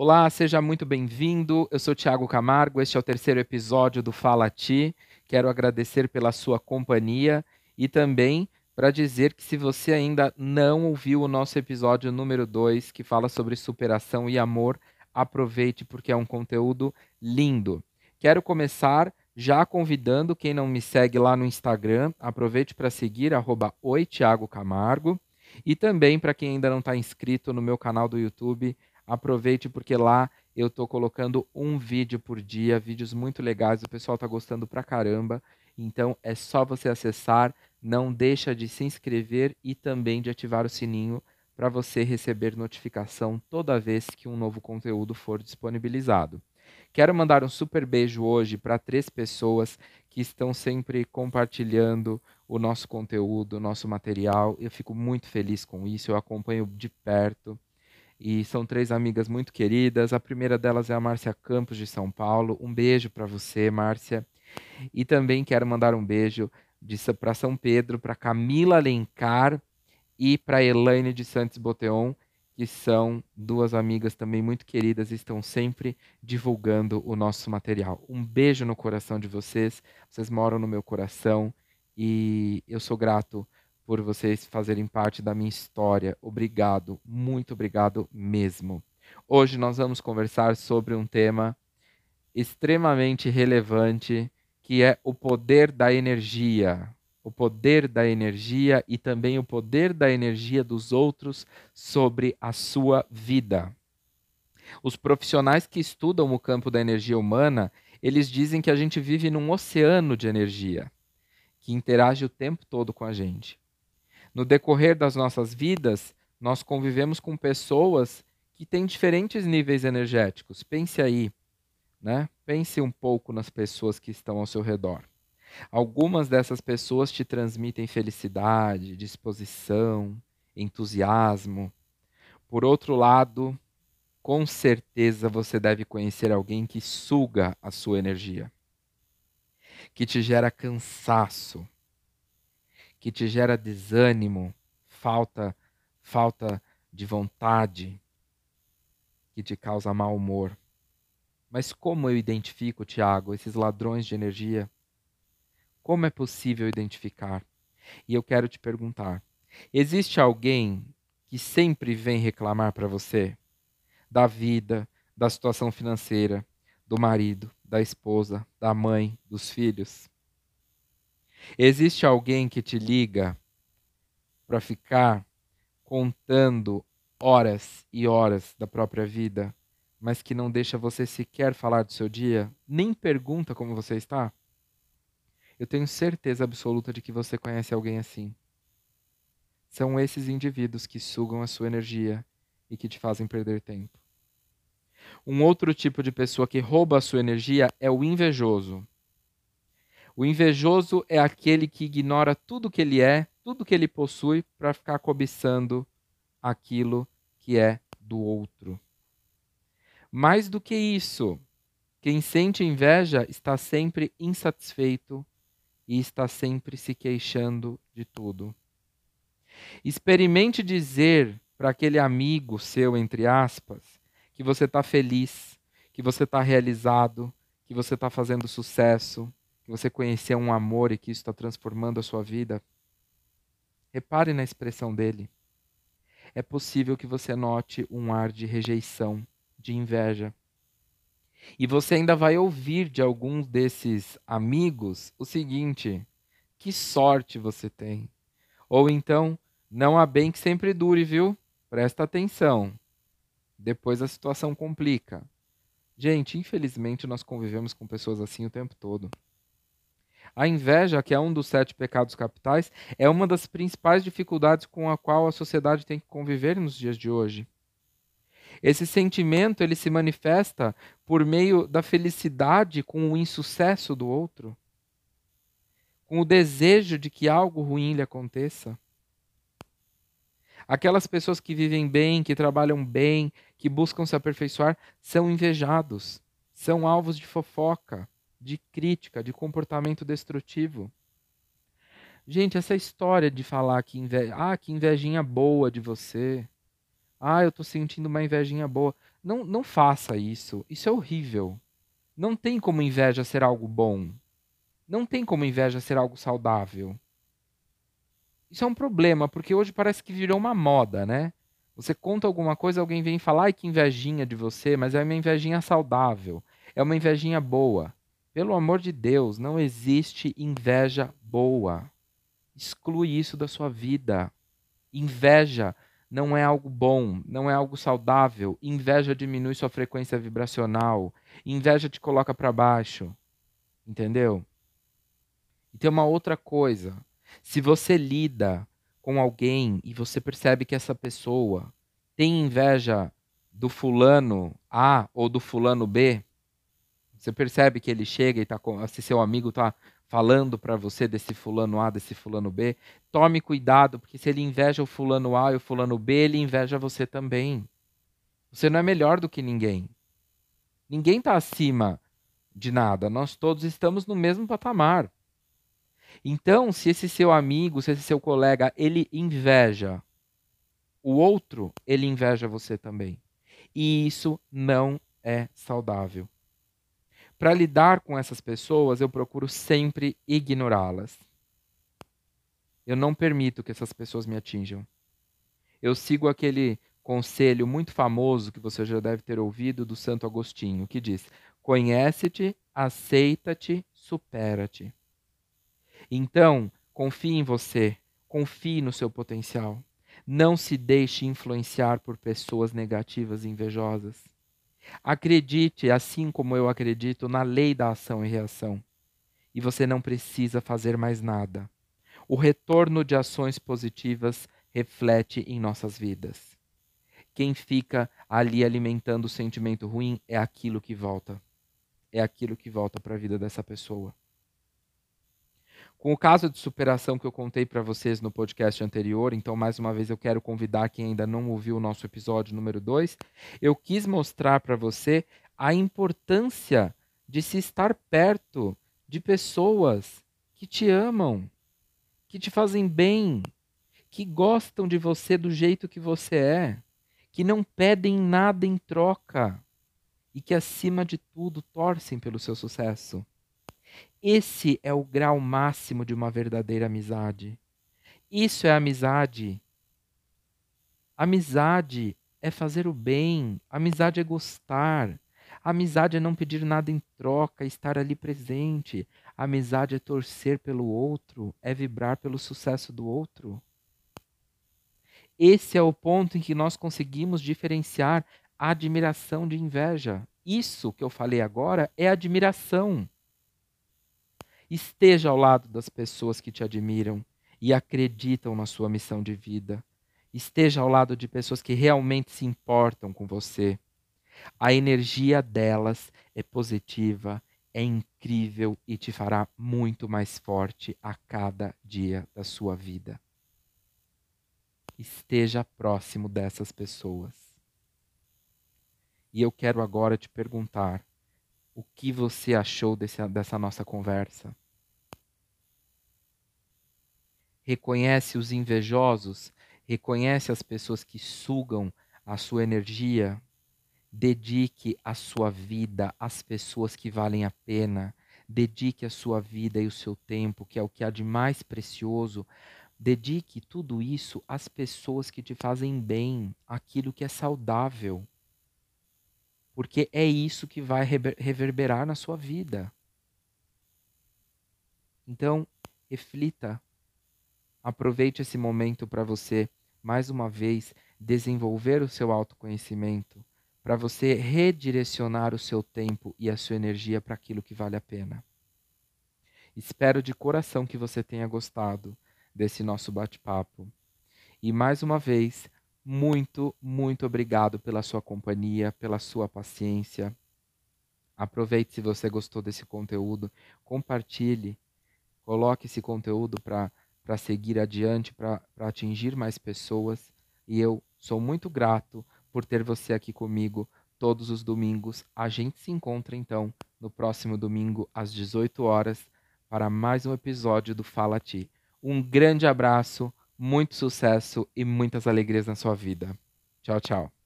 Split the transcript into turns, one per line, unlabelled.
Olá, seja muito bem-vindo. Eu sou Tiago Camargo, este é o terceiro episódio do Fala Ti. Quero agradecer pela sua companhia e também para dizer que se você ainda não ouviu o nosso episódio número 2, que fala sobre superação e amor, aproveite porque é um conteúdo lindo. Quero começar já convidando quem não me segue lá no Instagram, aproveite para seguir arroba Oi Camargo. E também para quem ainda não está inscrito no meu canal do YouTube, aproveite porque lá eu estou colocando um vídeo por dia, vídeos muito legais, o pessoal está gostando pra caramba. Então é só você acessar, não deixa de se inscrever e também de ativar o sininho para você receber notificação toda vez que um novo conteúdo for disponibilizado. Quero mandar um super beijo hoje para três pessoas que estão sempre compartilhando o nosso conteúdo, o nosso material. Eu fico muito feliz com isso, eu acompanho de perto. E são três amigas muito queridas. A primeira delas é a Márcia Campos, de São Paulo. Um beijo para você, Márcia. E também quero mandar um beijo para São Pedro, para Camila Alencar e para Elaine de Santos Boteon, que são duas amigas também muito queridas e estão sempre divulgando o nosso material. Um beijo no coração de vocês, vocês moram no meu coração e eu sou grato por vocês fazerem parte da minha história. Obrigado, muito obrigado mesmo. Hoje nós vamos conversar sobre um tema extremamente relevante, que é o poder da energia o poder da energia e também o poder da energia dos outros sobre a sua vida. Os profissionais que estudam o campo da energia humana, eles dizem que a gente vive num oceano de energia que interage o tempo todo com a gente. No decorrer das nossas vidas, nós convivemos com pessoas que têm diferentes níveis energéticos. Pense aí, né? Pense um pouco nas pessoas que estão ao seu redor. Algumas dessas pessoas te transmitem felicidade, disposição, entusiasmo. Por outro lado, com certeza você deve conhecer alguém que suga a sua energia, que te gera cansaço, que te gera desânimo, falta, falta de vontade, que te causa mau humor. Mas como eu identifico, Tiago, esses ladrões de energia? Como é possível identificar? E eu quero te perguntar: existe alguém que sempre vem reclamar para você da vida, da situação financeira, do marido, da esposa, da mãe, dos filhos? Existe alguém que te liga para ficar contando horas e horas da própria vida, mas que não deixa você sequer falar do seu dia, nem pergunta como você está? Eu tenho certeza absoluta de que você conhece alguém assim. São esses indivíduos que sugam a sua energia e que te fazem perder tempo. Um outro tipo de pessoa que rouba a sua energia é o invejoso. O invejoso é aquele que ignora tudo que ele é, tudo que ele possui, para ficar cobiçando aquilo que é do outro. Mais do que isso, quem sente inveja está sempre insatisfeito e está sempre se queixando de tudo. Experimente dizer para aquele amigo seu, entre aspas, que você está feliz, que você está realizado, que você está fazendo sucesso, você conheceu um amor e que isso está transformando a sua vida. Repare na expressão dele. É possível que você note um ar de rejeição, de inveja. E você ainda vai ouvir de alguns desses amigos o seguinte: que sorte você tem. Ou então, não há bem que sempre dure, viu? Presta atenção. Depois a situação complica. Gente, infelizmente nós convivemos com pessoas assim o tempo todo. A inveja, que é um dos sete pecados capitais, é uma das principais dificuldades com a qual a sociedade tem que conviver nos dias de hoje. Esse sentimento ele se manifesta por meio da felicidade com o insucesso do outro, com o desejo de que algo ruim lhe aconteça. Aquelas pessoas que vivem bem, que trabalham bem, que buscam se aperfeiçoar, são invejados, são alvos de fofoca, de crítica, de comportamento destrutivo. Gente, essa história de falar que, inve... ah, que invejinha boa de você, ah, eu estou sentindo uma invejinha boa. Não, não faça isso. Isso é horrível. Não tem como inveja ser algo bom. Não tem como inveja ser algo saudável. Isso é um problema, porque hoje parece que virou uma moda, né? Você conta alguma coisa, alguém vem falar, ai que invejinha de você, mas é uma invejinha saudável, é uma invejinha boa. Pelo amor de Deus, não existe inveja boa. Exclui isso da sua vida. Inveja não é algo bom, não é algo saudável. Inveja diminui sua frequência vibracional. Inveja te coloca para baixo. Entendeu? E tem uma outra coisa. Se você lida com alguém e você percebe que essa pessoa tem inveja do fulano A ou do fulano B, você percebe que ele chega e tá com, se seu amigo está falando para você desse fulano A, desse fulano B, tome cuidado, porque se ele inveja o fulano A e o fulano B, ele inveja você também. Você não é melhor do que ninguém. Ninguém está acima de nada. Nós todos estamos no mesmo patamar. Então, se esse seu amigo, se esse seu colega, ele inveja o outro, ele inveja você também. E isso não é saudável. Para lidar com essas pessoas, eu procuro sempre ignorá-las. Eu não permito que essas pessoas me atinjam. Eu sigo aquele conselho muito famoso que você já deve ter ouvido do Santo Agostinho, que diz: Conhece-te, aceita-te, supera-te. Então, confie em você, confie no seu potencial. Não se deixe influenciar por pessoas negativas e invejosas. Acredite, assim como eu acredito, na lei da ação e reação. E você não precisa fazer mais nada. O retorno de ações positivas reflete em nossas vidas. Quem fica ali alimentando o sentimento ruim é aquilo que volta. É aquilo que volta para a vida dessa pessoa. Com o caso de superação que eu contei para vocês no podcast anterior, então mais uma vez eu quero convidar quem ainda não ouviu o nosso episódio número 2, eu quis mostrar para você a importância de se estar perto de pessoas que te amam, que te fazem bem, que gostam de você do jeito que você é, que não pedem nada em troca e que acima de tudo torcem pelo seu sucesso. Esse é o grau máximo de uma verdadeira amizade. Isso é amizade. Amizade é fazer o bem, amizade é gostar. Amizade é não pedir nada em troca, estar ali presente. Amizade é torcer pelo outro, é vibrar pelo sucesso do outro. Esse é o ponto em que nós conseguimos diferenciar admiração de inveja. Isso que eu falei agora é admiração. Esteja ao lado das pessoas que te admiram e acreditam na sua missão de vida. Esteja ao lado de pessoas que realmente se importam com você. A energia delas é positiva, é incrível e te fará muito mais forte a cada dia da sua vida. Esteja próximo dessas pessoas. E eu quero agora te perguntar: o que você achou desse, dessa nossa conversa. Reconhece os invejosos, reconhece as pessoas que sugam a sua energia. Dedique a sua vida às pessoas que valem a pena. Dedique a sua vida e o seu tempo, que é o que há de mais precioso. Dedique tudo isso às pessoas que te fazem bem, aquilo que é saudável porque é isso que vai reverberar na sua vida. Então, reflita. Aproveite esse momento para você, mais uma vez, desenvolver o seu autoconhecimento, para você redirecionar o seu tempo e a sua energia para aquilo que vale a pena. Espero de coração que você tenha gostado desse nosso bate-papo. E mais uma vez, muito, muito obrigado pela sua companhia, pela sua paciência. Aproveite se você gostou desse conteúdo, compartilhe, coloque esse conteúdo para seguir adiante, para atingir mais pessoas. E eu sou muito grato por ter você aqui comigo todos os domingos. A gente se encontra então no próximo domingo às 18 horas para mais um episódio do Fala Ti. Um grande abraço muito sucesso e muitas alegrias na sua vida. Tchau, tchau.